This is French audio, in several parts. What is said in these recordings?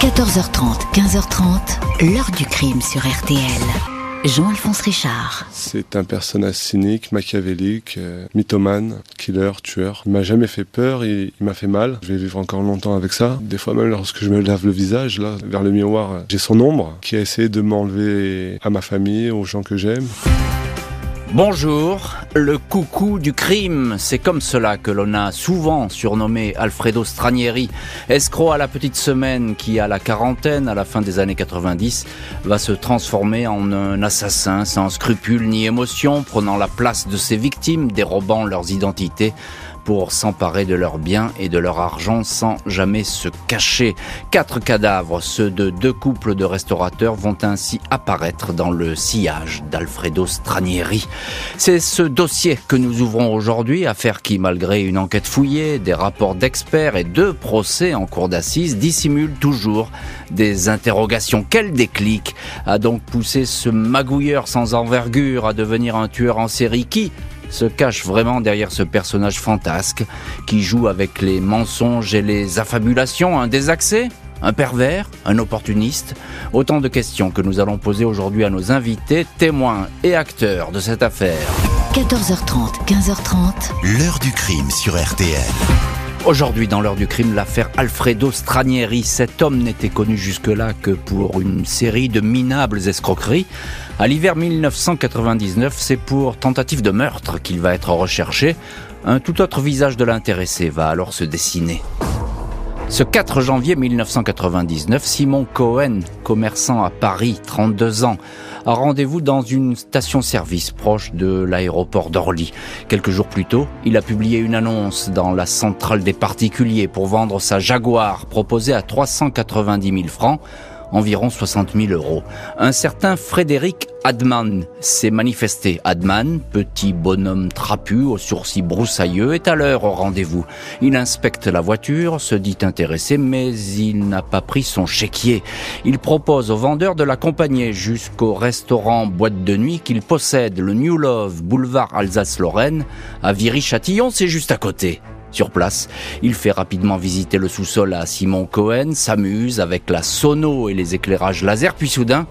14h30, 15h30, l'heure du crime sur RTL. Jean-Alphonse Richard. C'est un personnage cynique, machiavélique, euh, mythomane, killer, tueur. Il m'a jamais fait peur, il, il m'a fait mal. Je vais vivre encore longtemps avec ça. Des fois même lorsque je me lave le visage, là, vers le miroir, euh, j'ai son ombre qui a essayé de m'enlever à ma famille, aux gens que j'aime. Bonjour, le coucou du crime, c'est comme cela que l'on a souvent surnommé Alfredo Stranieri, escroc à la petite semaine qui, à la quarantaine, à la fin des années 90, va se transformer en un assassin sans scrupules ni émotion, prenant la place de ses victimes, dérobant leurs identités pour s'emparer de leurs biens et de leur argent sans jamais se cacher. Quatre cadavres, ceux de deux couples de restaurateurs, vont ainsi apparaître dans le sillage d'Alfredo Stranieri. C'est ce dossier que nous ouvrons aujourd'hui, affaire qui, malgré une enquête fouillée, des rapports d'experts et deux procès en cour d'assises, dissimule toujours des interrogations. Quel déclic a donc poussé ce magouilleur sans envergure à devenir un tueur en série? Qui, se cache vraiment derrière ce personnage fantasque qui joue avec les mensonges et les affabulations, un désaxé un pervers, un opportuniste Autant de questions que nous allons poser aujourd'hui à nos invités, témoins et acteurs de cette affaire. 14h30, 15h30. L'heure du crime sur RTL. Aujourd'hui, dans l'heure du crime, l'affaire Alfredo Stranieri. Cet homme n'était connu jusque-là que pour une série de minables escroqueries. À l'hiver 1999, c'est pour tentative de meurtre qu'il va être recherché. Un tout autre visage de l'intéressé va alors se dessiner. Ce 4 janvier 1999, Simon Cohen, commerçant à Paris, 32 ans, a rendez-vous dans une station-service proche de l'aéroport d'Orly. Quelques jours plus tôt, il a publié une annonce dans la centrale des particuliers pour vendre sa Jaguar proposée à 390 000 francs environ 60 000 euros. Un certain Frédéric Adman s'est manifesté. Adman, petit bonhomme trapu aux sourcils broussailleux, est à l'heure au rendez-vous. Il inspecte la voiture, se dit intéressé, mais il n'a pas pris son chéquier. Il propose au vendeur de l'accompagner jusqu'au restaurant boîte de nuit qu'il possède, le New Love, boulevard Alsace-Lorraine, à Viry-Châtillon, c'est juste à côté. Sur place, il fait rapidement visiter le sous-sol à Simon Cohen, s'amuse avec la sono et les éclairages laser, puis soudain,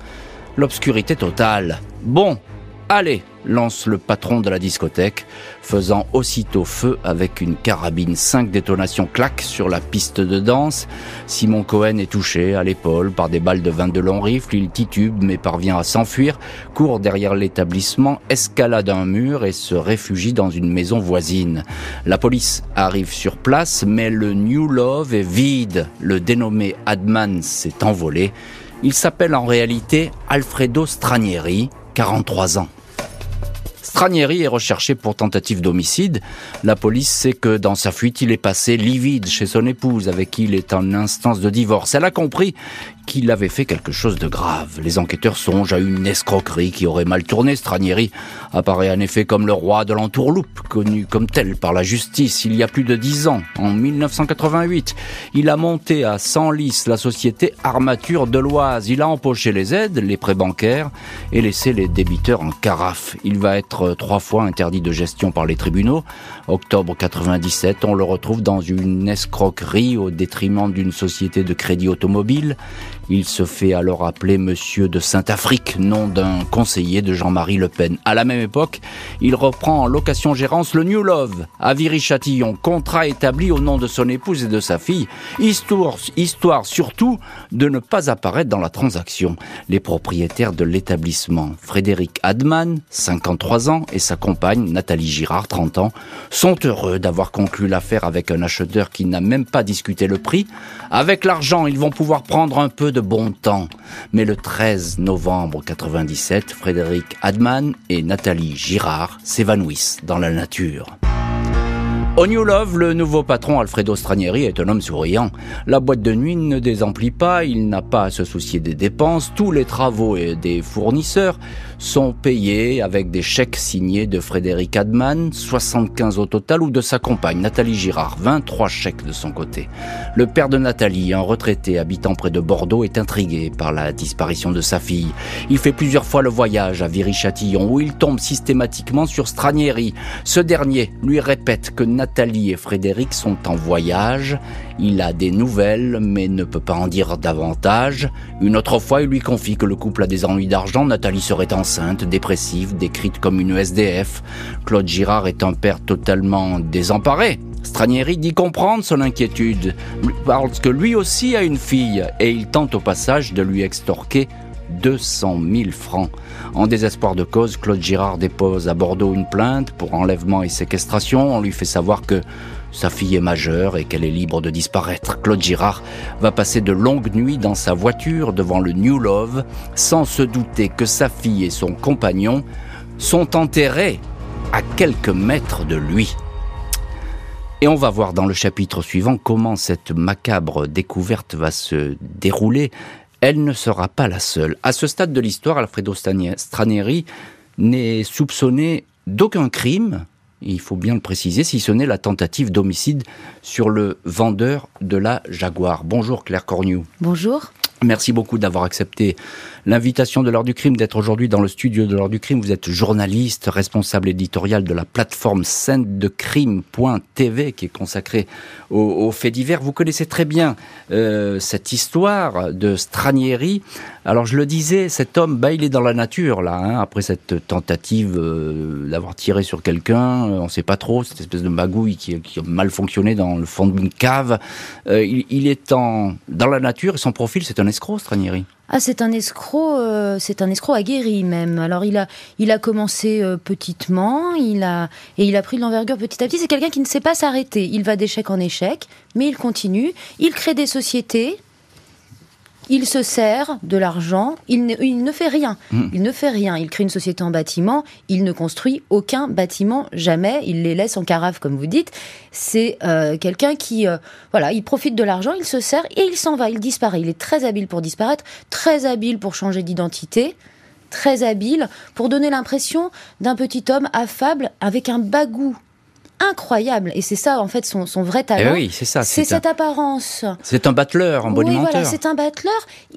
l'obscurité totale. Bon, allez, lance le patron de la discothèque, faisant aussitôt feu avec une carabine. Cinq détonations claquent sur la piste de danse. Simon Cohen est touché à l'épaule par des balles de 22 long rifle. Il titube mais parvient à s'enfuir, court derrière l'établissement, escalade un mur et se réfugie dans une maison voisine. La police arrive sur place, mais le New Love est vide. Le dénommé Adman s'est envolé. Il s'appelle en réalité Alfredo Stranieri, 43 ans. Stranieri est recherché pour tentative d'homicide. La police sait que dans sa fuite, il est passé livide chez son épouse, avec qui il est en instance de divorce. Elle a compris qu'il avait fait quelque chose de grave. Les enquêteurs songent à une escroquerie qui aurait mal tourné. Stranieri apparaît en effet comme le roi de l'entourloupe, connu comme tel par la justice il y a plus de dix ans, en 1988. Il a monté à Senlis la société Armature de l'Oise. Il a empoché les aides, les prêts bancaires et laissé les débiteurs en carafe. Il va être trois fois interdit de gestion par les tribunaux. Octobre 97, on le retrouve dans une escroquerie au détriment d'une société de crédit automobile. Il se fait alors appeler Monsieur de Saint-Afrique, nom d'un conseiller de Jean-Marie Le Pen. À la même époque, il reprend en location-gérance le New Love à Viry-Châtillon, contrat établi au nom de son épouse et de sa fille, histoire, histoire surtout de ne pas apparaître dans la transaction. Les propriétaires de l'établissement, Frédéric Adman, 53 ans, et sa compagne, Nathalie Girard, 30 ans, sont heureux d'avoir conclu l'affaire avec un acheteur qui n'a même pas discuté le prix. Avec l'argent, ils vont pouvoir prendre un peu de bon temps. Mais le 13 novembre 97, Frédéric Adman et Nathalie Girard s'évanouissent dans la nature. Au New Love, le nouveau patron Alfredo Stranieri est un homme souriant. La boîte de nuit ne désemplit pas, il n'a pas à se soucier des dépenses, tous les travaux et des fournisseurs sont payés avec des chèques signés de Frédéric Adman, 75 au total, ou de sa compagne Nathalie Girard, 23 chèques de son côté. Le père de Nathalie, un retraité habitant près de Bordeaux, est intrigué par la disparition de sa fille. Il fait plusieurs fois le voyage à Viry-Châtillon où il tombe systématiquement sur Stranieri. Ce dernier lui répète que Nathalie Nathalie et Frédéric sont en voyage. Il a des nouvelles, mais ne peut pas en dire davantage. Une autre fois, il lui confie que le couple a des ennuis d'argent. Nathalie serait enceinte, dépressive, décrite comme une SDF. Claude Girard est un père totalement désemparé. Stranieri dit comprendre son inquiétude, parce que lui aussi a une fille, et il tente au passage de lui extorquer 200 000 francs. En désespoir de cause, Claude Girard dépose à Bordeaux une plainte pour enlèvement et séquestration. On lui fait savoir que sa fille est majeure et qu'elle est libre de disparaître. Claude Girard va passer de longues nuits dans sa voiture devant le New Love sans se douter que sa fille et son compagnon sont enterrés à quelques mètres de lui. Et on va voir dans le chapitre suivant comment cette macabre découverte va se dérouler elle ne sera pas la seule. À ce stade de l'histoire, Alfredo Stranieri n'est soupçonné d'aucun crime, il faut bien le préciser, si ce n'est la tentative d'homicide sur le vendeur de la Jaguar. Bonjour Claire Cornu. Bonjour. Merci beaucoup d'avoir accepté l'invitation de l'heure du crime d'être aujourd'hui dans le studio de l'heure du crime. Vous êtes journaliste, responsable éditorial de la plateforme scène de crime.tv qui est consacrée aux, faits divers. Vous connaissez très bien euh, cette histoire de Stranieri. Alors je le disais, cet homme, bah, il est dans la nature là. Hein, après cette tentative euh, d'avoir tiré sur quelqu'un, euh, on ne sait pas trop, cette espèce de magouille qui, a mal fonctionné dans le fond d'une cave. il, est dans la nature et son profil, c'est un escroc, Stranieri? Ah, c'est un escroc, euh, c'est un escroc aguerri même. Alors il a, il a commencé euh, petitement, il a et il a pris de l'envergure petit à petit. C'est quelqu'un qui ne sait pas s'arrêter. Il va d'échec en échec, mais il continue. Il crée des sociétés il se sert de l'argent, il ne, fait rien. Hmm. Il ne fait rien. Il crée une société en bâtiment, il ne construit aucun bâtiment jamais, il les laisse en carafe comme vous dites. C'est euh, quelqu'un qui, euh, voilà, il profite de l'argent, il se sert et il s'en va, il disparaît. Il est très habile pour disparaître, très habile pour changer d'identité très habile pour donner l'impression d'un petit homme affable avec un bagou incroyable. Et c'est ça, en fait, son, vrai talent. Eh oui, c'est ça. C'est cette apparence. C'est un battleur, un bon oui, voilà, c'est un battleur.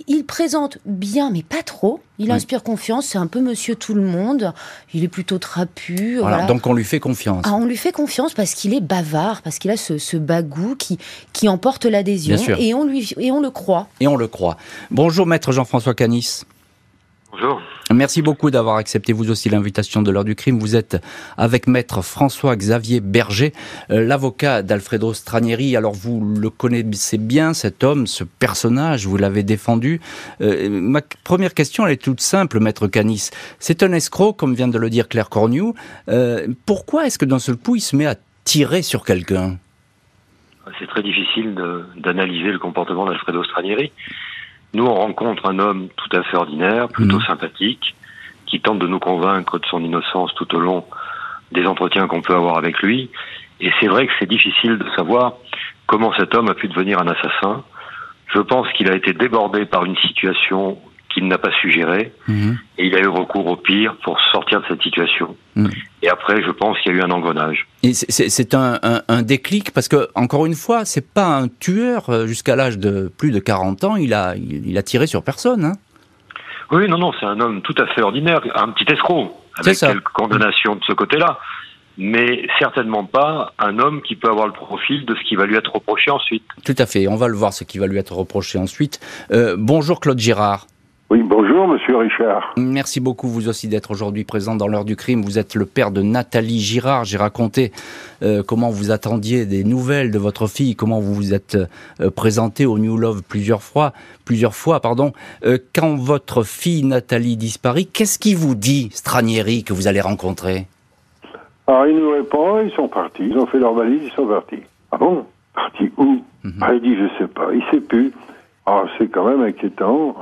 Il présente bien, mais pas trop. Il inspire confiance. C'est un peu monsieur tout le monde. Il est plutôt trapu. Voilà, Donc on lui fait confiance. Ah, on lui fait confiance parce qu'il est bavard, parce qu'il a ce, ce, bagou qui, qui emporte l'adhésion. Et on, lui, et on le croit. Et on le croit. Bonjour, maître Jean-François Canis. Bonjour. Merci beaucoup d'avoir accepté vous aussi l'invitation de l'heure du crime. Vous êtes avec maître François-Xavier Berger, euh, l'avocat d'Alfredo Stranieri. Alors vous le connaissez bien, cet homme, ce personnage, vous l'avez défendu. Euh, ma première question, elle est toute simple, maître Canis. C'est un escroc, comme vient de le dire Claire Cornu. Euh, pourquoi est-ce que d'un seul coup, il se met à tirer sur quelqu'un? C'est très difficile d'analyser le comportement d'Alfredo Stranieri. Nous, on rencontre un homme tout à fait ordinaire, plutôt mhm. sympathique, qui tente de nous convaincre de son innocence tout au long des entretiens qu'on peut avoir avec lui. Et c'est vrai que c'est difficile de savoir comment cet homme a pu devenir un assassin. Je pense qu'il a été débordé par une situation qu'il n'a pas su gérer. Mhm. Et il a eu recours au pire pour sortir de cette situation. Mhm. Et après, je pense qu'il y a eu un engrenage. Et c'est un, un, déclic parce que, encore une fois, c'est pas un tueur euh, jusqu'à l'âge de plus de 40 ans. Il a, il, a tiré sur personne. Hein. Oui, non, non, c'est un homme tout à fait ordinaire, un petit escroc, avec quelques condamnations de ce côté-là. Mais certainement pas un homme qui peut avoir le profil de ce qui va lui être reproché ensuite. Tout à fait, on va le voir ce qui va lui être reproché ensuite. Euh, bonjour Claude Girard. Oui, bonjour Monsieur Richard. Merci beaucoup vous aussi d'être aujourd'hui présent dans l'heure du crime. Vous êtes le père de Nathalie Girard. J'ai raconté euh, comment vous attendiez des nouvelles de votre fille, comment vous vous êtes euh, présenté au New Love plusieurs fois, plusieurs fois, pardon. Euh, quand votre fille Nathalie disparaît, qu'est-ce qui vous dit, Stranieri, que vous allez rencontrer? Alors il nous répond, ils sont partis, ils ont fait leur valise, ils sont partis. Ah bon? Partis où? Mhm. ah, Il dit je sais pas, il sait plus. Alors c'est quand même inquiétant.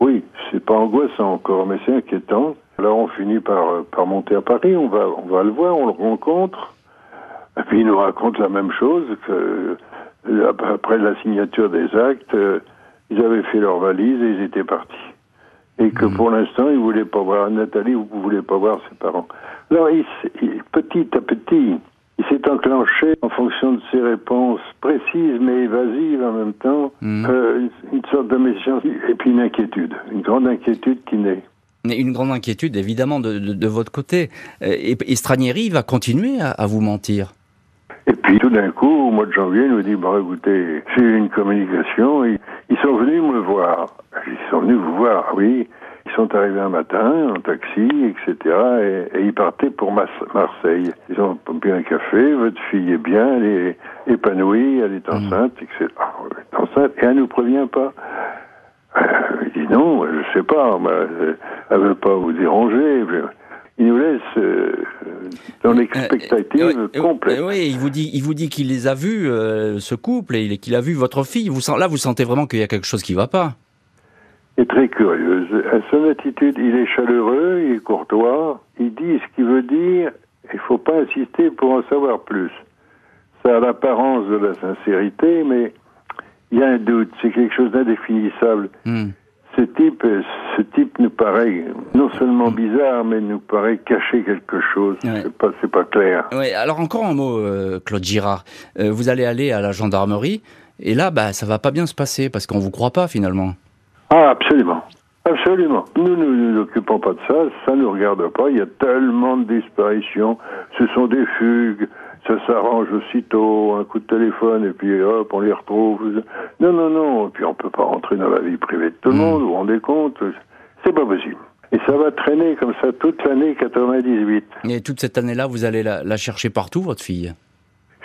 Oui, c'est pas angoissant encore, mais c'est inquiétant. Alors on finit par, euh, par monter à Paris, on va, on va le voir, on le rencontre. Et puis il nous raconte la même chose que euh, après la signature des actes, euh, ils avaient fait leur valise et ils étaient partis. Et que mmh. pour l'instant, ils voulaient pas voir Nathalie, vous voulez pas voir ses parents. Alors, petit à petit, il s'est enclenché en fonction de ses réponses précises mais évasives en même temps, mhm. euh, une, sorte de méfiance et puis une inquiétude, une grande inquiétude qui naît. Une grande inquiétude évidemment de, de, votre côté. Euh, et, et Stranieri va continuer à, à, vous mentir. Et puis tout d'un coup, au mois de janvier, il nous dit, écoutez, j'ai eu une communication, ils sont venus me voir. Ils sont venus vous voir, oui. Ils sont arrivés un matin en taxi, etc. Et, ils partaient pour Marseille. Ils ont bu un café, votre fille est bien, elle est épanouie, elle est enceinte, etc. Ah, elle est enceinte et elle nous prévient pas. Euh, il dit non, je sais pas, elle veut pas vous déranger. Il nous laisse euh, dans euh, l'expectative complète. oui, il vous dit, il vous dit qu'il les a vus, ce couple, et qu'il a vu votre fille. Vous, là, vous sentez vraiment qu'il y a quelque chose qui va pas est très curieuse. À son attitude, il est chaleureux, il est courtois, il dit ce qu'il veut dire, il faut pas insister pour en savoir plus. Ça a l'apparence de la sincérité, mais il y a un doute, c'est quelque chose d'indéfinissable. Hmm. Ce type, ce type nous paraît non seulement bizarre, mais nous paraît cacher quelque chose. C'est pas, pas clair. Ouais. Alors encore un mot, euh, Claude Girard. Euh, vous allez aller à la gendarmerie, et là, bah, ça va pas bien se passer parce qu'on vous croit pas finalement. Ah, absolument. Absolument. Nous ne nous, occupons pas de ça, ça ne nous regarde pas. Il y a tellement de disparitions. Ce sont des fugues. Ça s'arrange aussitôt, un coup de téléphone, et puis hop, on les retrouve. Non, non, non. Et puis on peut pas rentrer dans la vie privée de tout le hmm. monde, vous vous rendez compte C'est pas possible. Et ça va traîner comme ça toute l'année 98. Et toute cette année-là, vous allez la, la chercher partout, votre fille?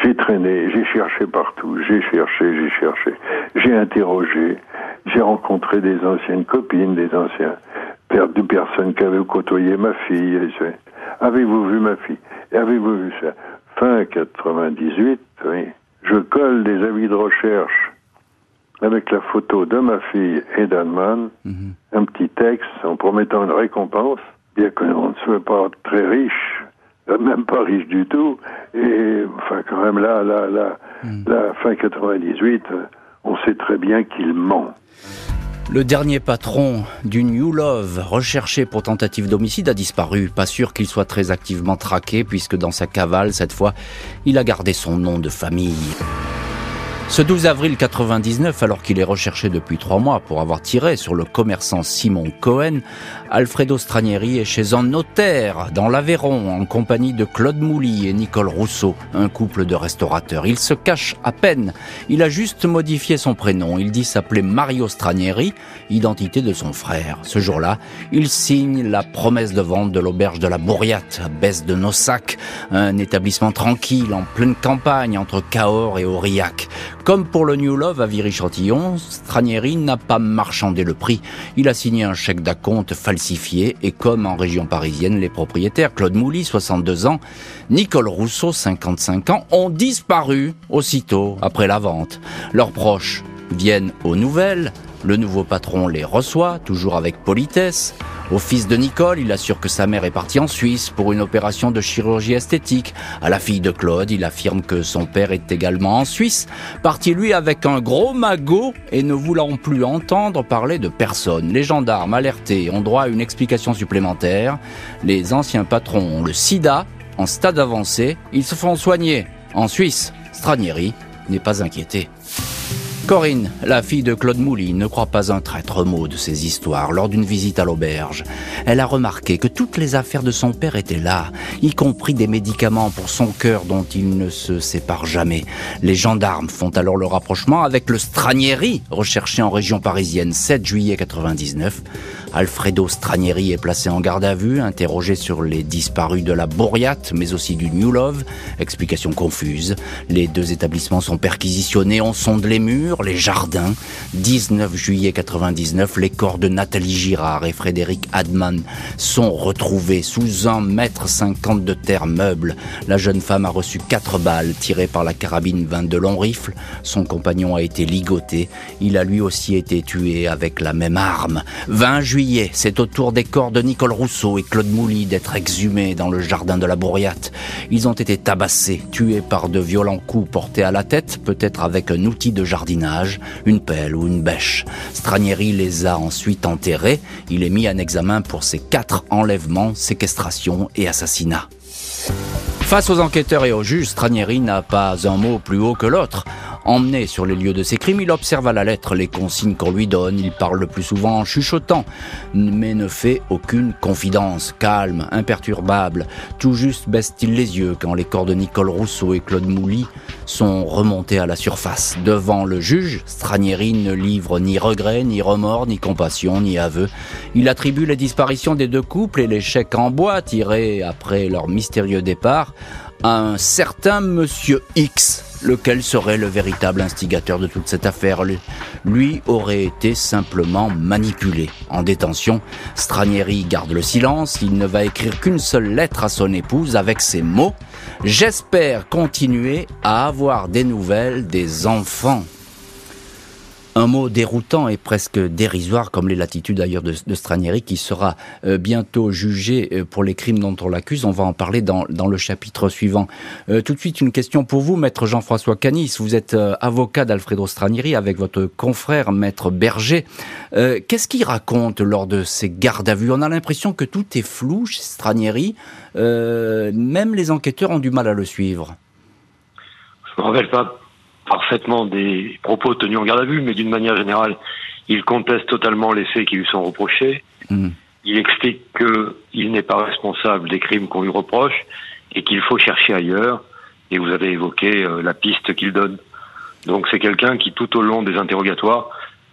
J'ai traîné, j'ai cherché partout, j'ai cherché, j'ai cherché, j'ai interrogé, j'ai rencontré des anciennes copines, des anciens des personnes qui avaient côtoyé ma fille. Avez-vous vu ma fille? Avez-vous vu ça? Fin 98, oui. Je colle des avis de recherche avec la photo de ma fille et d'Anne mhm. un petit texte en promettant une récompense, bien que l'on ne soit pas très riche, même pas riche du tout, et enfin quand même là, là, là, mhm. la fin 98, on sait très bien qu'il ment. Le dernier patron du New Love, recherché pour tentative d'homicide, a disparu. Pas sûr qu'il soit très activement traqué, puisque dans sa cavale, cette fois, il a gardé son nom de famille. Ce 12 avril 99, alors qu'il est recherché depuis trois mois pour avoir tiré sur le commerçant Simon Cohen, Alfredo Stranieri est chez un notaire dans l'Aveyron en compagnie de Claude Mouly et Nicole Rousseau, un couple de restaurateurs. Il se cache à peine. Il a juste modifié son prénom. Il dit s'appeler Mario Stranieri, identité de son frère. Ce jour-là, il signe la promesse de vente de l'auberge de la Bourriate, à Baisse de Nossac, un établissement tranquille en pleine campagne entre Cahors et Aurillac. Comme pour le New Love à Viry-Chantillon, Stranieri n'a pas marchandé le prix. Il a signé un chèque d'acompte falsifié et comme en région parisienne, les propriétaires Claude Mouly, 62 ans, Nicole Rousseau, 55 ans, ont disparu aussitôt après la vente. Leurs proches viennent aux nouvelles, le nouveau patron les reçoit, toujours avec politesse. Au fils de Nicole, il assure que sa mère est partie en Suisse pour une opération de chirurgie esthétique. À la fille de Claude, il affirme que son père est également en Suisse, parti lui avec un gros magot et ne voulant plus entendre parler de personne. Les gendarmes alertés ont droit à une explication supplémentaire. Les anciens patrons ont le sida, en stade avancé, ils se font soigner. En Suisse, Stranieri n'est pas inquiété. Corinne, la fille de Claude Mouly, ne croit pas un traître mot de ces histoires lors d'une visite à l'auberge. Elle a remarqué que toutes les affaires de son père étaient là, y compris des médicaments pour son cœur dont il ne se sépare jamais. Les gendarmes font alors le rapprochement avec le Stranieri, recherché en région parisienne 7 juillet 99. Alfredo Stranieri est placé en garde à vue, interrogé sur les disparus de la Bourriate, mais aussi du New Love. Explication confuse. Les deux établissements sont perquisitionnés, on sonde les murs, les jardins. 19 juillet 99, les corps de Nathalie Girard et Frédéric Adman sont retrouvés sous un mètre cinquante de terre meuble. La jeune femme a reçu quatre balles tirées par la carabine 22 long rifle. Son compagnon a été ligoté. Il a lui aussi été tué avec la même arme. 20 juillet c'est au tour des corps de Nicole Rousseau et Claude Mouly d'être exhumés dans le jardin de la Bourriate. Ils ont été tabassés, tués par de violents coups portés à la tête, peut-être avec un outil de jardinage, une pelle ou une bêche. Stranieri les a ensuite enterrés. Il est mis en examen pour ses quatre enlèvements, séquestrations et assassinats. Face aux enquêteurs et aux juges, Stranieri n'a pas un mot plus haut que l'autre. Emmené sur les lieux de ces crimes, il observe à la lettre les consignes qu'on lui donne, il parle le plus souvent en chuchotant, mais ne fait aucune confidence. Calme, imperturbable, tout juste baisse-t-il les yeux quand les corps de Nicole Rousseau et Claude Mouly sont remontés à la surface. Devant le juge, Stranieri ne livre ni regret, ni remords, ni compassion, ni aveu. Il attribue les disparitions des deux couples et chèques en bois tirés après leur mystérieux départ un certain monsieur X lequel serait le véritable instigateur de toute cette affaire. Lui aurait été simplement manipulé. En détention, Stranieri garde le silence, il ne va écrire qu'une seule lettre à son épouse avec ces mots ⁇ J'espère continuer à avoir des nouvelles des enfants ⁇ un mot déroutant et presque dérisoire, comme les latitudes d'ailleurs de, Stranieri, qui sera euh, bientôt jugé euh, pour les crimes dont on l'accuse. On va en parler dans, dans le chapitre suivant. Euh, tout de suite, une question pour vous, maître Jean-François Canis. Vous êtes avocat d'Alfredo Stranieri avec votre confrère, maître Berger. Qu'est-ce qu'il raconte lors de ces gardes à vue? On a l'impression que tout est flou chez Stranieri. même les enquêteurs ont du mal à le suivre. Je me rappelle pas parfaitement des propos tenus en garde à vue, mais d'une manière générale, il conteste totalement les faits qui lui sont reprochés. Mmh. Il explique qu'il n'est pas responsable des crimes qu'on lui reproche et qu'il faut chercher ailleurs. Et vous avez évoqué euh, la piste qu'il donne. Donc c'est quelqu'un qui, tout au long des interrogatoires,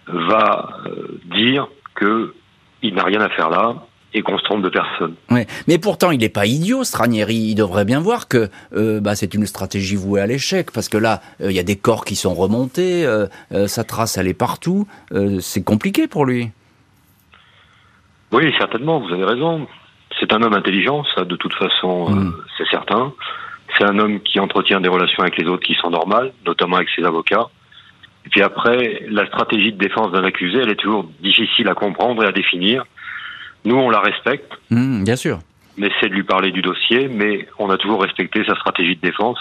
va euh, dire qu'il n'a rien à faire là, et qu'on se trompe de personne. Ouais. Mais pourtant, il n'est pas idiot, Stranieri. Il devrait bien voir que euh, bah, c'est une stratégie vouée à l'échec, parce que là, euh, il y a des corps qui sont remontés, euh, sa trace, elle est partout. C'est compliqué pour lui. Oui, certainement, vous avez raison. C'est un homme intelligent, ça, de toute façon, mm. c'est certain. C'est un homme qui entretient des relations avec les autres qui sont normales, notamment avec ses avocats. Et puis après, la stratégie de défense d'un accusé, elle est toujours difficile à comprendre et à définir. Nous, on la respecte. Mmh, bien sûr. On essaie de lui parler du dossier, mais on a toujours respecté sa stratégie de défense.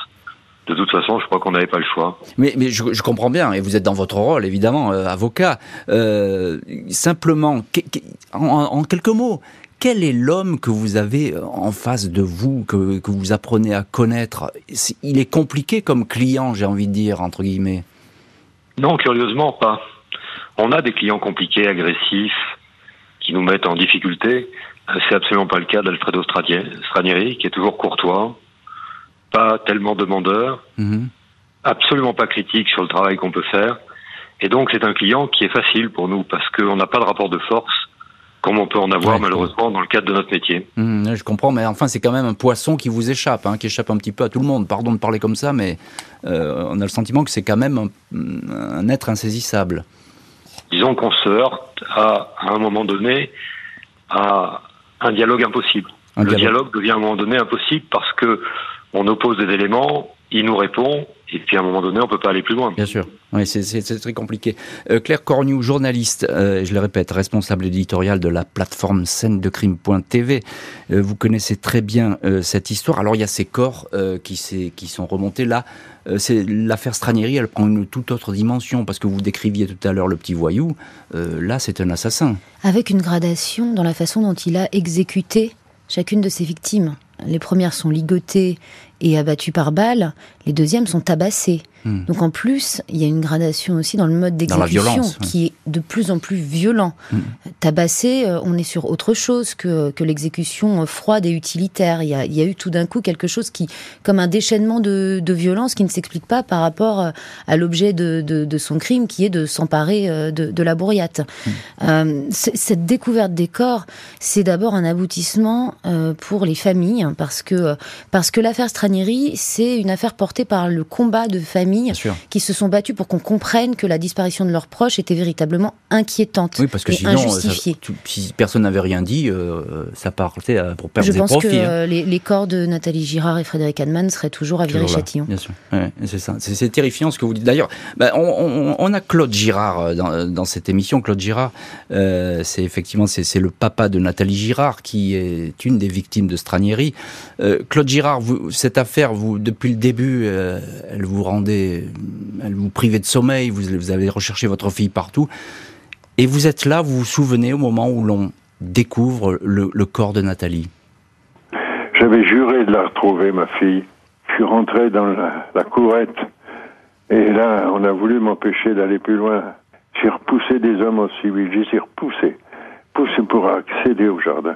De toute façon, je crois qu'on n'avait pas le choix. Mais, mais je, je, comprends bien, et vous êtes dans votre rôle, évidemment, euh, avocat. Euh, simplement, en, en, quelques mots, quel est l'homme que vous avez en face de vous, que, que vous apprenez à connaître? Il est compliqué comme client, j'ai envie de dire, entre guillemets. Non, curieusement pas. On a des clients compliqués, agressifs, qui nous mettent en difficulté. Euh, c'est absolument pas le cas d'Alfredo Stranieri, qui est toujours courtois, pas tellement demandeur, mmh. absolument pas critique sur le travail qu'on peut faire. Et donc c'est un client qui est facile pour nous parce qu'on n'a pas de rapport de force comme on peut en avoir ouais, malheureusement dans le cadre de notre métier. Mmh, je comprends, mais enfin c'est quand même un poisson qui vous échappe, hein, qui échappe un petit peu à tout le monde. Pardon de parler comme ça, mais euh, on a le sentiment que c'est quand même un, un être insaisissable disons qu'on se heurte à, à, un moment donné à un dialogue impossible. Un le dialogue. dialogue devient à un moment donné impossible parce que on oppose des éléments, il nous répond, et puis à un moment donné, on peut pas aller plus loin. Bien sûr, oui, c'est très compliqué. Euh, Claire Cornu, journaliste, euh, je le répète, responsable éditorial de la plateforme scène de crime.tv. Euh, vous connaissez très bien euh, cette histoire. Alors il y a ces corps euh, qui, qui sont remontés là. Euh, c'est l'affaire Stranieri, elle prend une toute autre dimension parce que vous décriviez tout à l'heure le petit voyou. là, c'est un assassin. Avec une gradation dans la façon dont il a exécuté chacune de ses victimes. Les premières sont ligotées et abattues par balles, les deuxièmes sont tabassées. Mmh. Donc en plus, il y a une gradation aussi dans le mode d'exécution qui est de plus en plus violent. Mmh. Tabassé, euh, on est sur autre chose que, que l'exécution froide et utilitaire. Il y a, il y a eu tout d'un coup quelque chose qui, comme un déchaînement de, de violence qui ne s'explique pas par rapport euh, à l'objet de, de, de, son crime, qui est de s'emparer euh, de, la bourriate. Mmh. Euh, cette découverte des corps, c'est d'abord un aboutissement euh, pour les familles, parce que, parce que l'affaire C'est une affaire portée par le combat de famille qui se sont battus pour qu'on comprenne que la disparition de leurs proches était véritablement inquiétante oui, parce que et sinon, injustifiée. Ça, si personne n'avait rien dit, euh, ça partait pour perdre Je pense profits, que hein. euh, les, les, corps de Nathalie Girard et Frédéric Hanneman seraient toujours à Viry-Châtillon. Bien sûr, ouais, c'est ça. C'est terrifiant ce que vous dites. D'ailleurs, bah, on, on, on, a Claude Girard euh, dans, dans cette émission. Claude Girard, euh, c'est effectivement c'est le papa de Nathalie Girard qui est une des victimes de Stranieri. Euh, Claude Girard, vous, cette affaire, vous depuis le début, euh, elle vous rendait elle vous privait de sommeil, vous, vous avez recherché votre fille partout. Et vous êtes là, vous vous souvenez au moment où l'on découvre le, le, corps de Nathalie? J'avais juré de la retrouver, ma fille. Je suis rentré dans la, la courette Et là, on a voulu m'empêcher d'aller plus loin. J'ai repoussé des hommes en civil, j'ai repoussé, poussé pour accéder au jardin.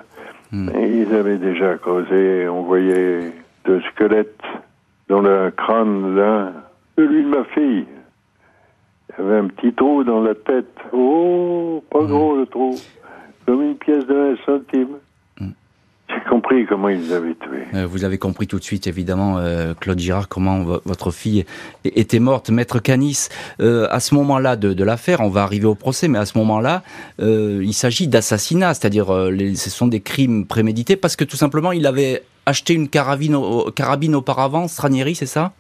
Hmm. Et ils avaient déjà causé, on voyait deux squelettes dans le crâne l'un, celui de ma fille. Il y avait un petit trou dans la tête. Oh, pas gros le trou, comme une pièce de 1 centime. J'ai compris comment ils avaient tué. Euh, vous avez compris tout de suite, évidemment, euh, Claude Girard, comment votre fille était morte. Maître Canis, euh, à ce moment-là de, l'affaire, on va arriver au procès, mais à ce moment-là, il s'agit d'assassinat, c'est-à-dire ce sont des crimes prémédités, parce que tout simplement, il avait acheté une carabine, carabine auparavant, Stranieri, c'est ça?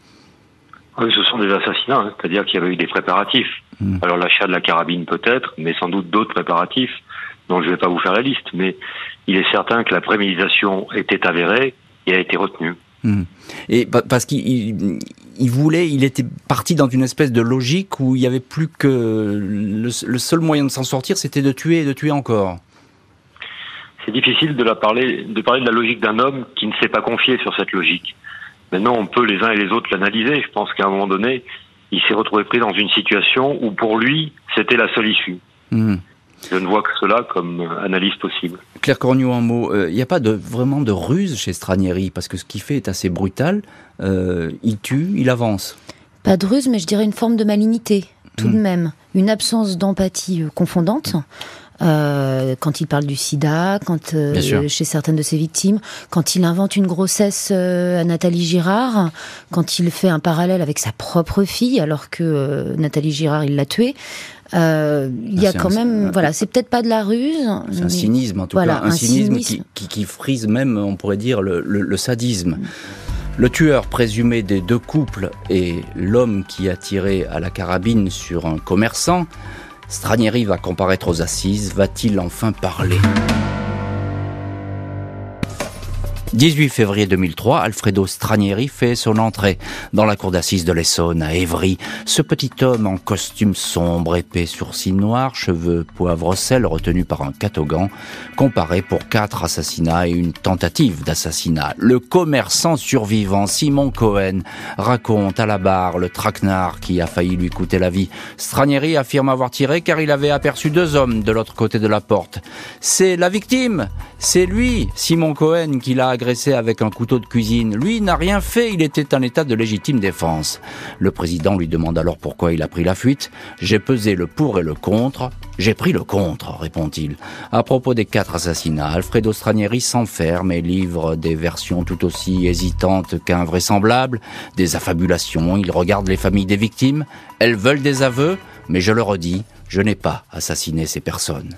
Oui, ce sont des assassinats, hein. c'est-à-dire qu'il y avait eu des préparatifs. Hmm. Alors l'achat de la carabine peut-être, mais sans doute d'autres préparatifs dont je ne vais pas vous faire la liste, mais il est certain que la préméditation était avérée et a été retenue. Hmm. Et parce qu'il il voulait, il était parti dans une espèce de logique où il n'y avait plus que le, seul moyen de s'en sortir, c'était de tuer et de tuer encore. C'est difficile de, la parler, de parler de la logique d'un homme qui ne s'est pas confié sur cette logique. Maintenant, on peut les uns et les autres l'analyser. Je pense qu'à un moment donné, il s'est retrouvé pris dans une situation où pour lui, c'était la seule issue. Hmm. Je ne vois que cela comme analyse possible. Claire Cornio, en mot, euh, il n'y a pas de, vraiment de ruse chez Stranieri, parce que ce qu'il fait est assez brutal. Euh, il tue, il avance. Pas de ruse, mais je dirais une forme de malignité, tout de hmm. même. Une absence d'empathie euh, quand il parle du sida, quand chez certaines de ses victimes, quand il invente une grossesse à Nathalie Girard, quand il fait un parallèle avec sa propre fille alors que Nathalie Girard il l'a tuée. Euh, il y a quand même, voilà, c'est peut-être pas de la ruse. C'est un cynisme en tout cas, un, cynisme, Qui, frise même, on pourrait dire, le, sadisme. Le tueur présumé des deux couples et l'homme qui a tiré à la carabine sur un commerçant, Stranieri va comparaître aux assises, va-t-il enfin parler? 18 février 2003, Alfredo Stranieri fait son entrée dans la cour d'assises de l'Essonne à Évry. Ce petit homme en costume sombre, épais, sourcils noirs, cheveux poivre-sel retenu par un catogan, comparé pour quatre assassinats et une tentative d'assassinat. Le commerçant survivant Simon Cohen raconte à la barre le traquenard qui a failli lui coûter la vie. Stranieri affirme avoir tiré car il avait aperçu deux hommes de l'autre côté de la porte. C'est la victime, c'est lui, Simon Cohen, qui l'a agressé avec un couteau de cuisine. Lui n'a rien fait, il était en état de légitime défense. Le président lui demande alors pourquoi il a pris la fuite. J'ai pesé le pour et le contre. J'ai pris le contre, répond-il. À propos des quatre assassinats, Alfredo Stranieri s'enferme et livre des versions tout aussi hésitantes qu'invraisemblables, des affabulations. Il regarde les familles des victimes. Elles veulent des aveux, mais je le redis, je n'ai pas assassiné ces personnes.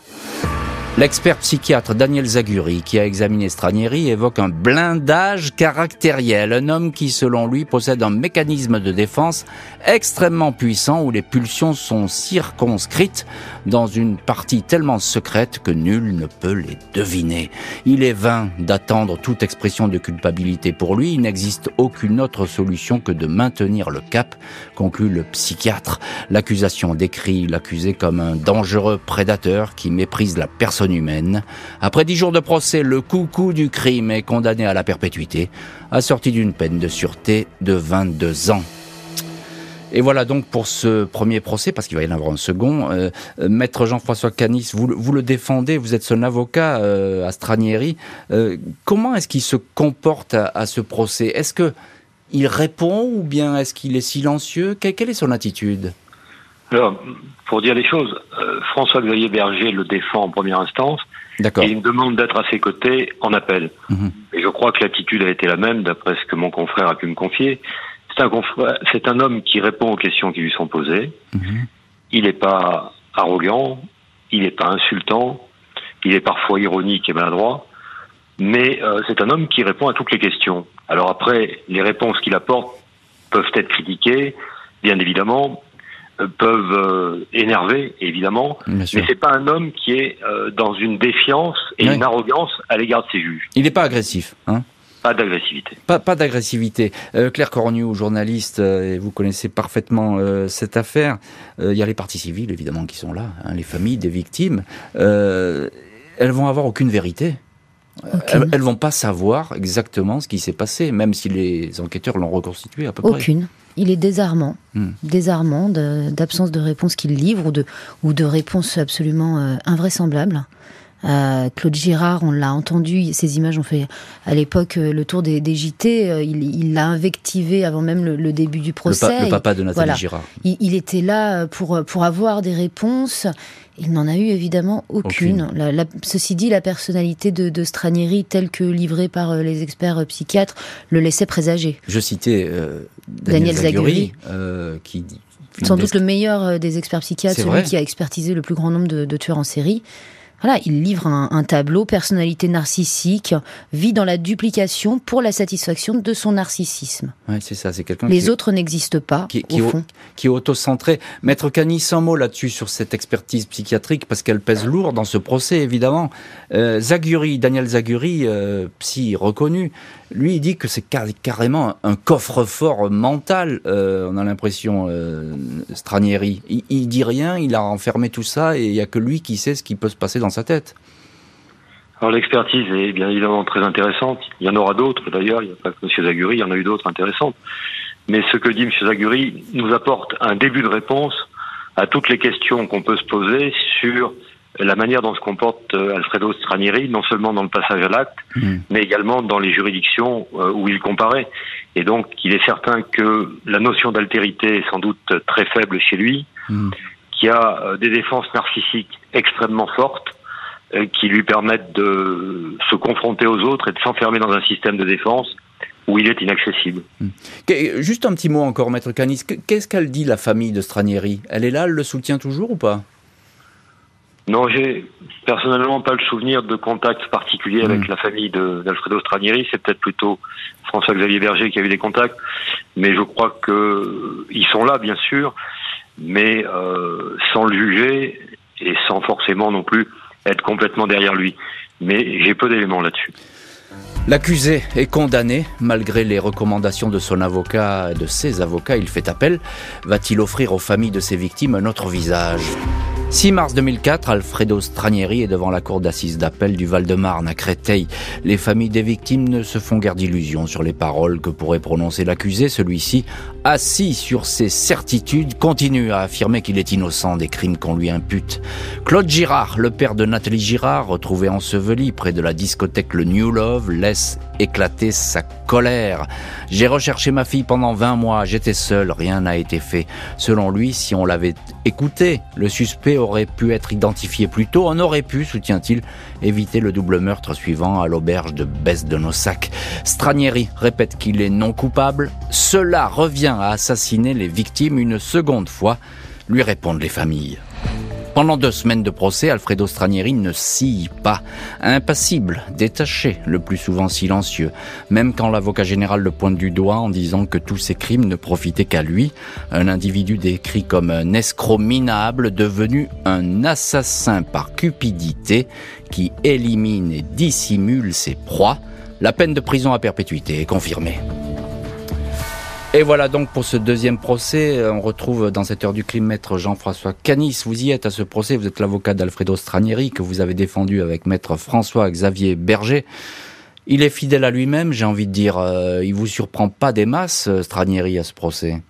L'expert psychiatre Daniel Zaguri, qui a examiné Stranieri, évoque un blindage caractériel, un homme qui, selon lui, possède un mécanisme de défense extrêmement puissant où les pulsions sont circonscrites dans une partie tellement secrète que nul ne peut les deviner. Il est vain d'attendre toute expression de culpabilité pour lui, il n'existe aucune autre solution que de maintenir le cap, conclut le psychiatre. L'accusation décrit l'accusé comme un dangereux prédateur qui méprise la personne humaine. Après dix jours de procès, le coucou du crime est condamné à la perpétuité, assorti d'une peine de sûreté de 22 ans. Et voilà donc pour ce premier procès, parce qu'il va y en avoir un second. Euh, euh, Maître Jean-François Canis, vous, le défendez, vous êtes son avocat euh, à Stranieri. comment est-ce qu'il se comporte à, ce procès? Est-ce que il répond ou bien est-ce qu'il est silencieux? Quelle est son attitude? Alors, pour dire les choses, euh, François-Xavier Berger le défend en première instance. Et il me demande d'être à ses côtés en appel. Mhm. Et je crois que l'attitude a été la même, d'après ce que mon confrère a pu me confier. C'est un, c'est un homme qui répond aux questions qui lui sont posées. Mhm. Il n'est pas arrogant, il n'est pas insultant, il est parfois ironique et maladroit, mais euh, c'est un homme qui répond à toutes les questions. Alors après, les réponses qu'il apporte peuvent être critiquées, bien évidemment, peuvent euh, énerver, évidemment, mais c'est pas un homme qui est euh, dans une défiance et une arrogance à l'égard de ses juges. Il n'est pas agressif, hein? Pas d'agressivité. Pas, pas d'agressivité. Claire Cornu, journaliste, et vous connaissez parfaitement cette affaire. Il y a les parties civiles, évidemment, qui sont là, hein, les familles des victimes. elles vont avoir aucune vérité. Elles, elles, vont pas savoir exactement ce qui s'est passé, même si les enquêteurs l'ont reconstitué à peu près. Aucune. Il est désarmant, hmm. désarmant d'absence de, réponse qu'il livre ou de, ou de réponse absolument euh, invraisemblable. Euh, Claude Girard, on l'a entendu, ces images ont fait à l'époque euh, le tour des, JT, il l'a invectivé avant même le, début du procès. Le, papa de Nathalie Girard. Il, était là pour, pour avoir des réponses. Il n'en a eu évidemment aucune. ceci dit, la personnalité de, Stranieri, telle que livrée par euh, les experts euh, psychiatres, le laissait présager. Je citais euh, Daniel, Zaguri, qui sans doute le meilleur des experts psychiatres, celui qui a expertisé le plus grand nombre de tueurs en série voilà, il livre un, tableau, personnalité narcissique, vit dans la duplication pour la satisfaction de son narcissisme. Ouais, c'est ça, c'est quelqu'un Les autres n'existent pas, qui, au fond. Qui est auto-centré. Maître Cani, sans mot là-dessus, sur cette expertise psychiatrique, parce qu'elle pèse lourd dans ce procès, évidemment. Euh, Zaguri, Daniel Zaguri, euh, psy reconnu, lui, il dit que c'est carrément un coffre-fort mental, euh, on a l'impression, euh, Stranieri. Il, dit rien, il a enfermé tout ça, et il n'y a que lui qui sait ce qui peut se passer dans sa tête. Alors l'expertise est bien évidemment très intéressante. Il y en aura d'autres d'ailleurs, il n'y a pas que M. Zaguri, il y en a eu d'autres intéressantes. Mais ce que dit M. Zaguri nous apporte un début de réponse à toutes les questions qu'on peut se poser sur la manière dont se comporte euh, Alfredo Stranieri, non seulement dans le passage à l'acte, mm. mais également dans les juridictions euh, où il comparait. Et donc, il est certain que la notion d'altérité est sans doute très faible chez lui, mm. qui a euh, des défenses narcissiques extrêmement fortes, qui lui permettent de se confronter aux autres et de s'enfermer dans un système de défense où il est inaccessible. Mm. Juste un petit mot encore, Maître Canis. Qu'est-ce qu'elle dit, la famille de Stranieri? Elle est là, elle le soutient toujours ou pas? Non, j'ai personnellement pas le souvenir de contact particulier avec hmm. la famille d'Alfredo Stranieri. C'est peut-être plutôt François-Xavier Berger qui a eu des contacts, mais je crois que ils sont là, bien sûr, mais euh, sans le juger et sans forcément non plus être complètement derrière lui. Mais j'ai peu d'éléments là-dessus. L'accusé est condamné, malgré les recommandations de son avocat et de ses avocats, il fait appel. Va-t-il offrir aux familles de ses victimes un autre visage? 6 mars 2004, Alfredo Stranieri est devant la cour d'assises d'appel du Val-de-Marne à Créteil. Les familles des victimes ne se font guère d'illusions sur les paroles que pourrait prononcer l'accusé. Celui-ci, assis sur ses certitudes, continue à affirmer qu'il est innocent des crimes qu'on lui impute. Claude Girard, le père de Nathalie Girard, retrouvé enseveli près de la discothèque Le New Love, laisse éclater sa colère. J'ai recherché ma fille pendant 20 mois, j'étais seul, rien n'a été fait. Selon lui, si on l'avait écouté, le suspect aurait pu être identifié plus tôt, on aurait pu, soutient-il, éviter le double meurtre suivant à l'auberge de Besse de Nossac. Stranieri répète qu'il est non coupable. Cela revient à assassiner les victimes une seconde fois, lui répondent les familles. Pendant deux semaines de procès, Alfredo Stranieri ne scie pas. Impassible, détaché, le plus souvent silencieux. Même quand l'avocat général le pointe du doigt en disant que tous ces crimes ne profitaient qu'à lui. Un individu décrit comme un escroc minable devenu un assassin par cupidité qui élimine et dissimule ses proies. La peine de prison à perpétuité est confirmée. Et voilà donc pour ce deuxième procès. On retrouve dans cette heure du crime maître Jean-François Canis. Vous y êtes à ce procès. Vous êtes l'avocat d'Alfredo Stranieri que vous avez défendu avec maître François-Xavier Berger. Il est fidèle à lui-même, j'ai envie de dire. Euh, il vous surprend pas des masses, euh, Stranieri, à ce procès?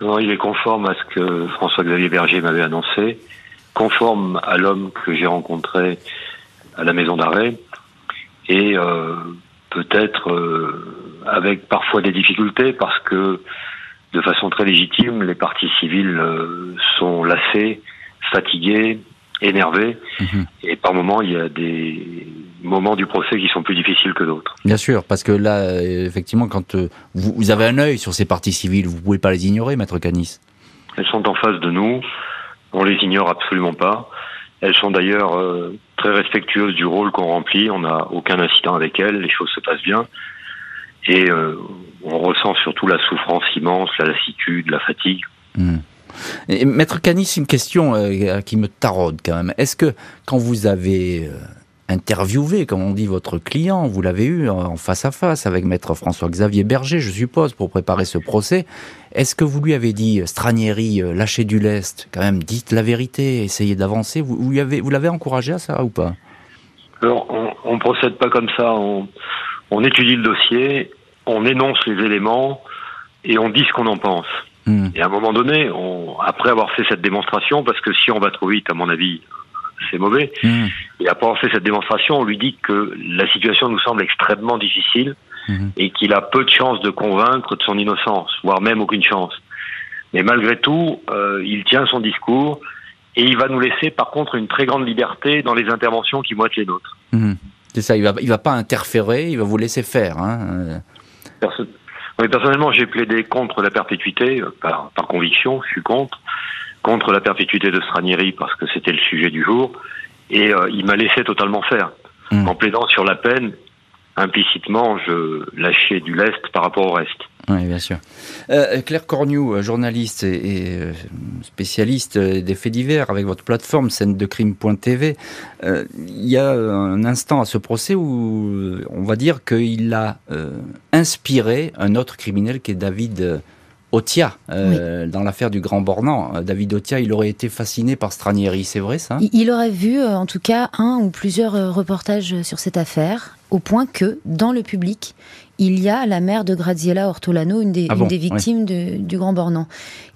Non, il est conforme à ce que François-Xavier Berger m'avait annoncé, conforme à l'homme que j'ai rencontré à la maison d'arrêt. Et euh, peut-être avec parfois des difficultés parce que de façon très légitime, les parties civiles euh, sont lassées, fatiguées, énervées, mhm. et par moments il y a des moments du procès qui sont plus difficiles que d'autres. Bien sûr, parce que là, euh, effectivement, quand vous, avez un œil sur ces parties civiles, vous pouvez pas les ignorer, maître Canis. Elles sont en face de nous, on les ignore absolument pas. Elles sont d'ailleurs euh, très respectueuses du rôle qu'on remplit. On n'a aucun incident avec elles. Les choses se passent bien. Et euh, on ressent surtout la souffrance immense, la lassitude, la fatigue. Hmm. Maître Canis, une question euh, qui me taraude quand même. Est-ce que quand vous avez interviewé, comme on dit, votre client. Vous l'avez eu en face à face avec maître François-Xavier Berger, je suppose, pour préparer ce procès. Est-ce que vous lui avez dit, Stranieri, euh, lâchez du lest, quand même, dites la vérité, essayez d'avancer Vous, vous l'avez encouragé à ça ou pas? Alors, on ne procède pas comme ça. On, on, étudie le dossier, on énonce les éléments, et on dit ce qu'on en pense. Hmm. Et à un moment donné, on, après avoir fait cette démonstration, parce que si on va trop vite, à mon avis, c'est mauvais, Hmm. et après avoir fait cette démonstration, on lui dit que la situation nous semble extrêmement difficile Mhm. et qu'il a peu de chances de convaincre de son innocence, voire même aucune chance. Mais malgré tout, euh, il tient son discours et il va nous laisser par contre une très grande liberté dans les interventions qui vont être les nôtres. Hmm. C'est ça, il va, il va pas interférer, il va vous laisser faire. Hein. euh. Oui, personnellement, j'ai plaidé contre la perpétuité, euh, par, par conviction, je suis contre, contre la perpétuité de Stranieri parce que c'était le sujet du jour, et euh, il m'a laissé totalement faire. Mm. En plaidant sur la peine, implicitement, je lâchais du lest par rapport au reste. Oui, bien sûr. Euh, Claire Cornu, euh, journaliste et, euh, spécialiste des faits divers avec votre plateforme scène de crime.tv, euh, il y a un instant à ce procès où on va dire qu'il a inspiré un autre criminel qui est David Otia, euh, dans l'affaire du Grand Bornand. Euh, David Otia, il aurait été fasciné par Stranieri, c'est vrai ça? Il- aurait vu, euh, en tout cas, un ou plusieurs reportages sur cette affaire, au point que, dans le public, il y a la mère de Graziella Ortolano, une des, Ah une bon, des victimes de- du Grand Bornand,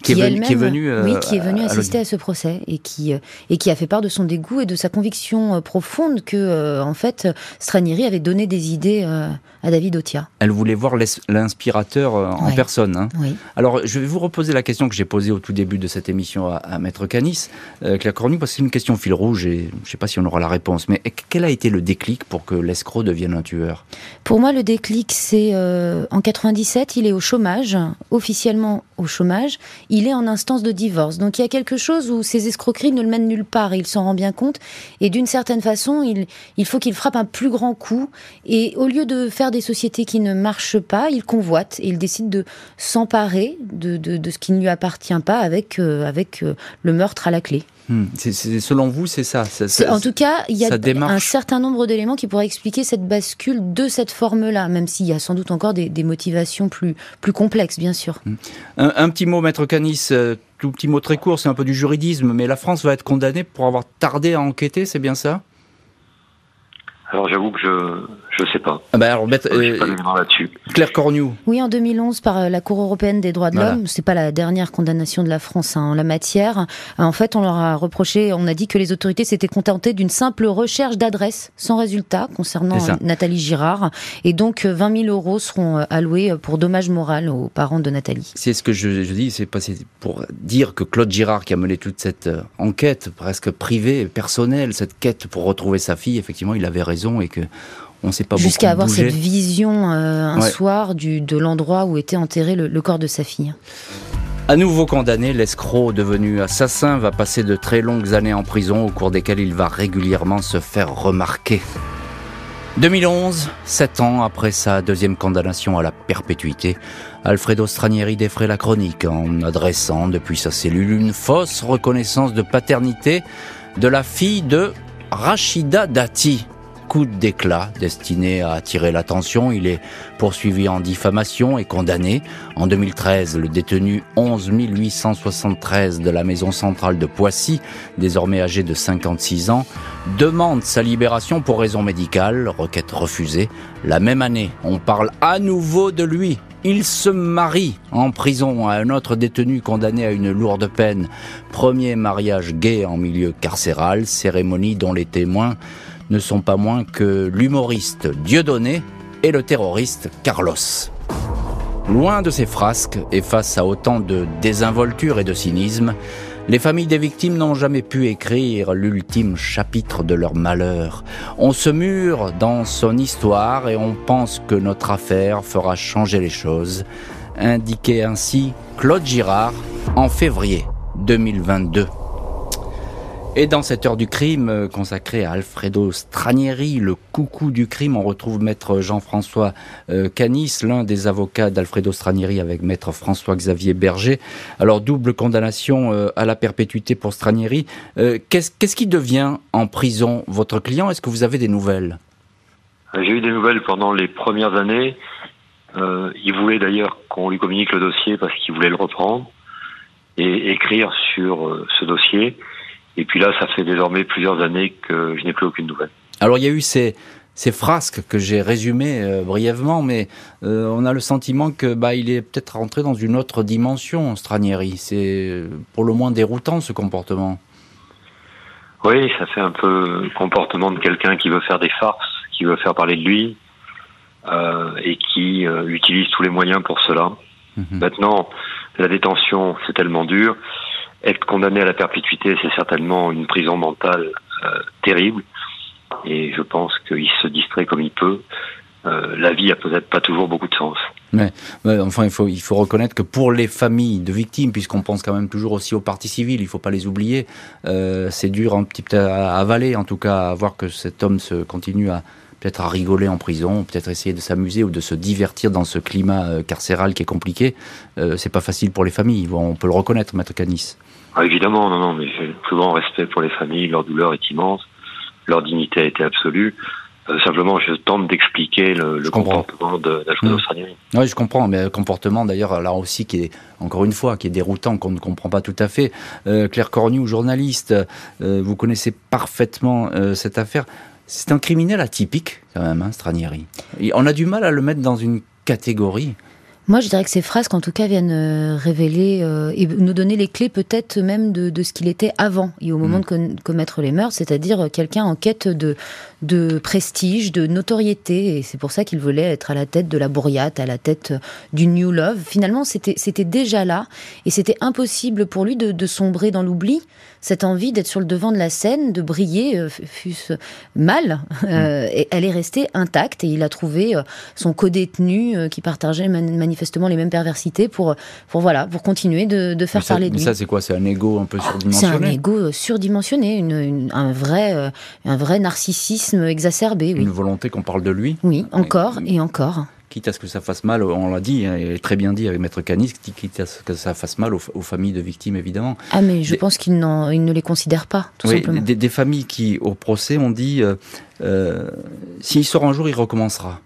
Qui est venu- elle-même- qui est venue, euh, oui, qui est venue à assister à ce procès et qui euh, et qui a fait part de son dégoût et de sa conviction euh, profonde que, euh, en fait, Stranieri avait donné des idées euh, à David Otia. Elle voulait voir l'inspirateur en Ouais. personne. hein. Oui. Alors, je vais vous reposer la question que j'ai posée au tout début de cette émission à, à Maître Canis, Claire Cornu, parce que c'est une question fil rouge et je ne sais pas si on aura la réponse. Mais quel a été le déclic pour que l'escroc devienne un tueur? Pour moi, le déclic, c'est euh, en 97, il est au chômage, officiellement au chômage. Il est en instance de divorce. Donc il y a quelque chose où ces escroqueries ne le mènent nulle part il s'en rend bien compte. Et d'une certaine façon, il, il faut qu'il frappe un plus grand coup. Et au lieu de faire des sociétés qui ne marchent pas, il convoite et il décide de s'emparer de, de, de ce qui ne lui appartient pas avec, euh, avec euh, le meurtre à la clé. Hmm, Selon vous, c'est ça ça- C'est- ça- En tout cas, il y a un certain nombre d'éléments qui pourraient expliquer cette bascule de cette forme-là, même s'il y a sans doute encore des, des motivations plus, plus complexes, bien sûr. un, un petit mot, Maître Canis, euh, tout petit mot très court, c'est un peu du juridisme, mais la France va être condamnée pour avoir tardé à enquêter, c'est bien ça? Alors j'avoue que je je sais pas. ah alors, Maître- Je suis euh, pas l'élément là-dessus. Claire Cornu, Oui, en 2011, par euh, la Cour européenne des droits de Voilà. l'homme, c'est pas la dernière condamnation de la France hein, en la matière. Euh, En fait, on leur a reproché, on a dit que les autorités s'étaient contentées d'une simple recherche d'adresse sans résultat concernant Nathalie Girard, et donc euh, 20 000 euros seront alloués pour dommage moral aux parents de Nathalie. C'est ce que je, je dis, c'est pas c'est pour dire que Claude Girard, qui a mené toute cette enquête presque privée, personnelle, cette quête pour retrouver sa fille, effectivement, il avait raison et que on s'est pas Jusqu'à avoir bougé. cette vision euh, un Ouais. soir du, de l'endroit où était enterré le, le corps de sa fille. À nouveau condamné, l'escroc devenu assassin va passer de très longues années en prison au cours desquelles il va régulièrement se faire remarquer. 2011, sept ans après sa deuxième condamnation à la perpétuité, Alfredo Stranieri défrait la chronique en adressant depuis sa cellule une fausse reconnaissance de paternité de la fille de Rachida Dati. Coup d'éclat destiné à attirer l'attention, il est poursuivi en diffamation et condamné. En 2013, le détenu 11 873 de la maison centrale de Poissy, désormais âgé de 56 ans, demande sa libération pour raison médicale, requête refusée. La même année, on parle à nouveau de lui. Il se marie en prison à un autre détenu condamné à une lourde peine. Premier mariage gay en milieu carcéral, cérémonie dont les témoins ne sont pas moins que l'humoriste Dieudonné et le terroriste Carlos. Loin de ces frasques et face à autant de désinvolture et de cynisme, les familles des victimes n'ont jamais pu écrire l'ultime chapitre de leur malheur. On se mure dans son histoire et on pense que notre affaire fera changer les choses. Indiquait ainsi Claude Girard en février 2022. Et dans cette heure du crime euh, consacrée à Alfredo Stranieri, le coucou du crime, on retrouve maître Jean-François euh, Canis, l'un des avocats d'Alfredo Stranieri avec maître François-Xavier Berger. Alors double condamnation euh, à la perpétuité pour Stranieri. Qu'est-ce qui devient en prison votre client? Est-ce que vous avez des nouvelles? J'ai eu des nouvelles pendant les premières années. Il voulait d'ailleurs qu'on lui communique le dossier parce qu'il voulait le reprendre et écrire sur ce dossier. Et puis là, ça fait désormais plusieurs années que je n'ai plus aucune nouvelle. Alors il y a eu ces, ces frasques que j'ai résumées euh, brièvement, mais euh, on a le sentiment que bah, il est peut-être rentré dans une autre dimension, Stranieri. C'est pour le moins déroutant ce comportement. Oui, ça fait un peu le comportement de quelqu'un qui veut faire des farces, qui veut faire parler de lui, euh, et qui euh, utilise tous les moyens pour cela. Mhm. Maintenant, la détention, c'est tellement dur. Être condamné à la perpétuité, c'est certainement une prison mentale euh, terrible. Et je pense qu'il se distrait comme il peut. Euh, la vie a peut-être pas toujours beaucoup de sens. Mais, enfin, il faut, reconnaître que pour les familles de victimes, puisqu'on pense quand même toujours aussi aux parties civiles, il faut pas les oublier, euh, c'est dur un petit peu à avaler, en tout cas, à voir que cet homme se continue à peut-être à rigoler en prison, peut-être essayer de s'amuser ou de se divertir dans ce climat carcéral qui est compliqué. Euh, c'est pas facile pour les familles, on peut le reconnaître, Maître Canis. Ah, évidemment, non, non, mais j'ai le plus grand respect pour les familles, leur douleur est immense, leur dignité a été absolue. Euh, simplement, je tente d'expliquer le, comportement de, la australienne. Mmh. Oui, je comprends, mais le comportement d'ailleurs là aussi qui est encore une fois qui est déroutant, qu'on ne comprend pas tout à fait. Euh, Claire Cornu, journaliste, euh, vous connaissez parfaitement cette affaire. C'est un criminel atypique quand même, hein, Stranieri. on a du mal à le mettre dans une catégorie. Moi, je dirais que ces phrases, en tout cas, viennent euh, révéler euh, et nous donner les clés peut-être même de, de, ce qu'il était avant et au moment mm. de commettre les mœurs, c'est-à-dire quelqu'un en quête de, de prestige, de notoriété. Et c'est pour ça qu'il voulait être à la tête de la bourriate, à la tête du New Love. Finalement, c'était déjà là et c'était impossible pour lui de, de sombrer dans l'oubli. Cette envie d'être sur le devant de la scène, de briller, euh, fût-ce mal, euh, mm. et elle est restée intacte et il a trouvé son co-détenu qui partageait manifestement les mêmes perversités pour, pour, voilà, pour continuer de, de faire parler de lui. Mais ça, c'est quoi? C'est un ego un peu surdimensionné C'est un ego euh, surdimensionné, une, un, vrai, euh, un vrai narcissisme exacerbé. Oui. Une volonté qu'on parle de lui Oui, encore et, encore quitte à ce que ça fasse mal, on l'a dit, hein, et très bien dit avec Maître Canis, quitte à ce que ça fasse mal aux, familles de victimes, évidemment. Ah, mais je pense qu'il ne les considère pas, tout simplement. Des, des, familles qui, au procès, ont dit, euh, euh, s'il sort un jour, il recommencera.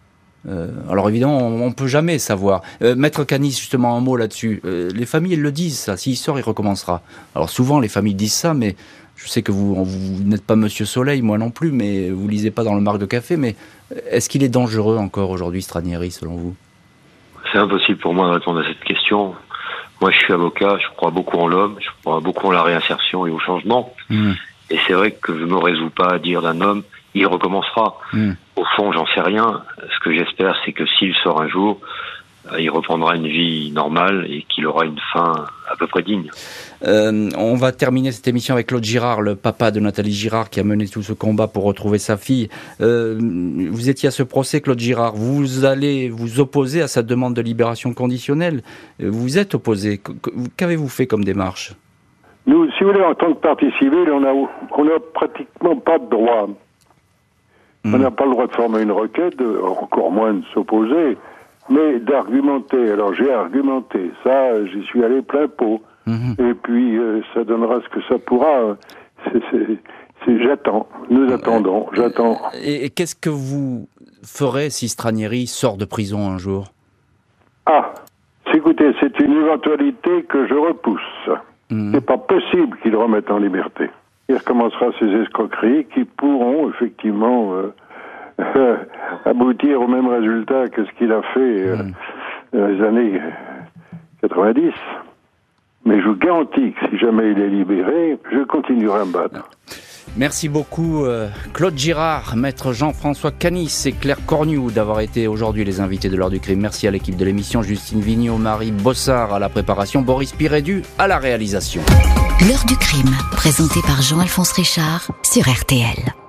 Euh, alors évidemment, on, ne peut jamais savoir. Euh, Maître Canis, justement, un mot là-dessus. Euh, les familles, elles le disent, ça. S'il sort, il recommencera. Alors souvent, les familles disent ça, mais je sais que vous, vous n'êtes pas Monsieur Soleil, moi non plus, mais vous lisez pas dans le marque de café. Mais est-ce qu'il est dangereux encore aujourd'hui, Stranieri, selon vous? C'est impossible pour moi de répondre à cette question. Moi, je suis avocat, je crois beaucoup en l'homme, je crois beaucoup en la réinsertion et au changement. Hmm. Et c'est vrai que je me résous pas à dire d'un homme, il recommencera. Hmm. Au fond, j'en sais rien. Ce que j'espère, c'est que s'il sort un jour, euh, il reprendra une vie normale et qu'il aura une fin à peu près digne. Euh, on va terminer cette émission avec Claude Girard, le papa de Nathalie Girard, qui a mené tout ce combat pour retrouver sa fille. Euh, vous étiez à ce procès, Claude Girard. Vous allez vous opposer à sa demande de libération conditionnelle. Vous êtes opposé. Qu'avez-vous fait comme démarche? Nous, si vous voulez, en tant que partie civile, on n'a on a pratiquement pas de droit. On n'a pas le droit de former une requête, encore moins de s'opposer, mais d'argumenter. Alors j'ai argumenté, ça, j'y suis allé plein pot. Mhm. Et puis euh, ça donnera ce que ça pourra. C'est, j'attends, nous attendons, j'attends. Et, qu'est-ce que vous ferez si Stranieri sort de prison un jour? Ah, écoutez, c'est une éventualité que je repousse. Mhm. C'est pas possible qu'il remette en liberté il recommencera ces escroqueries qui pourront effectivement euh, aboutir au même résultat que ce qu'il a fait euh, mm. dans les années 90. Mais je vous garantis que si jamais il est libéré, je continuerai à me battre. Merci beaucoup euh, Claude Girard, maître Jean-François Canis et Claire Cornu d'avoir été aujourd'hui les invités de l'heure du crime. Merci à l'équipe de l'émission, Justine Vignot, Marie Bossard à la préparation, Boris Pirédu à la réalisation. L'heure du crime, présenté par Jean-Alphonse Richard sur RTL.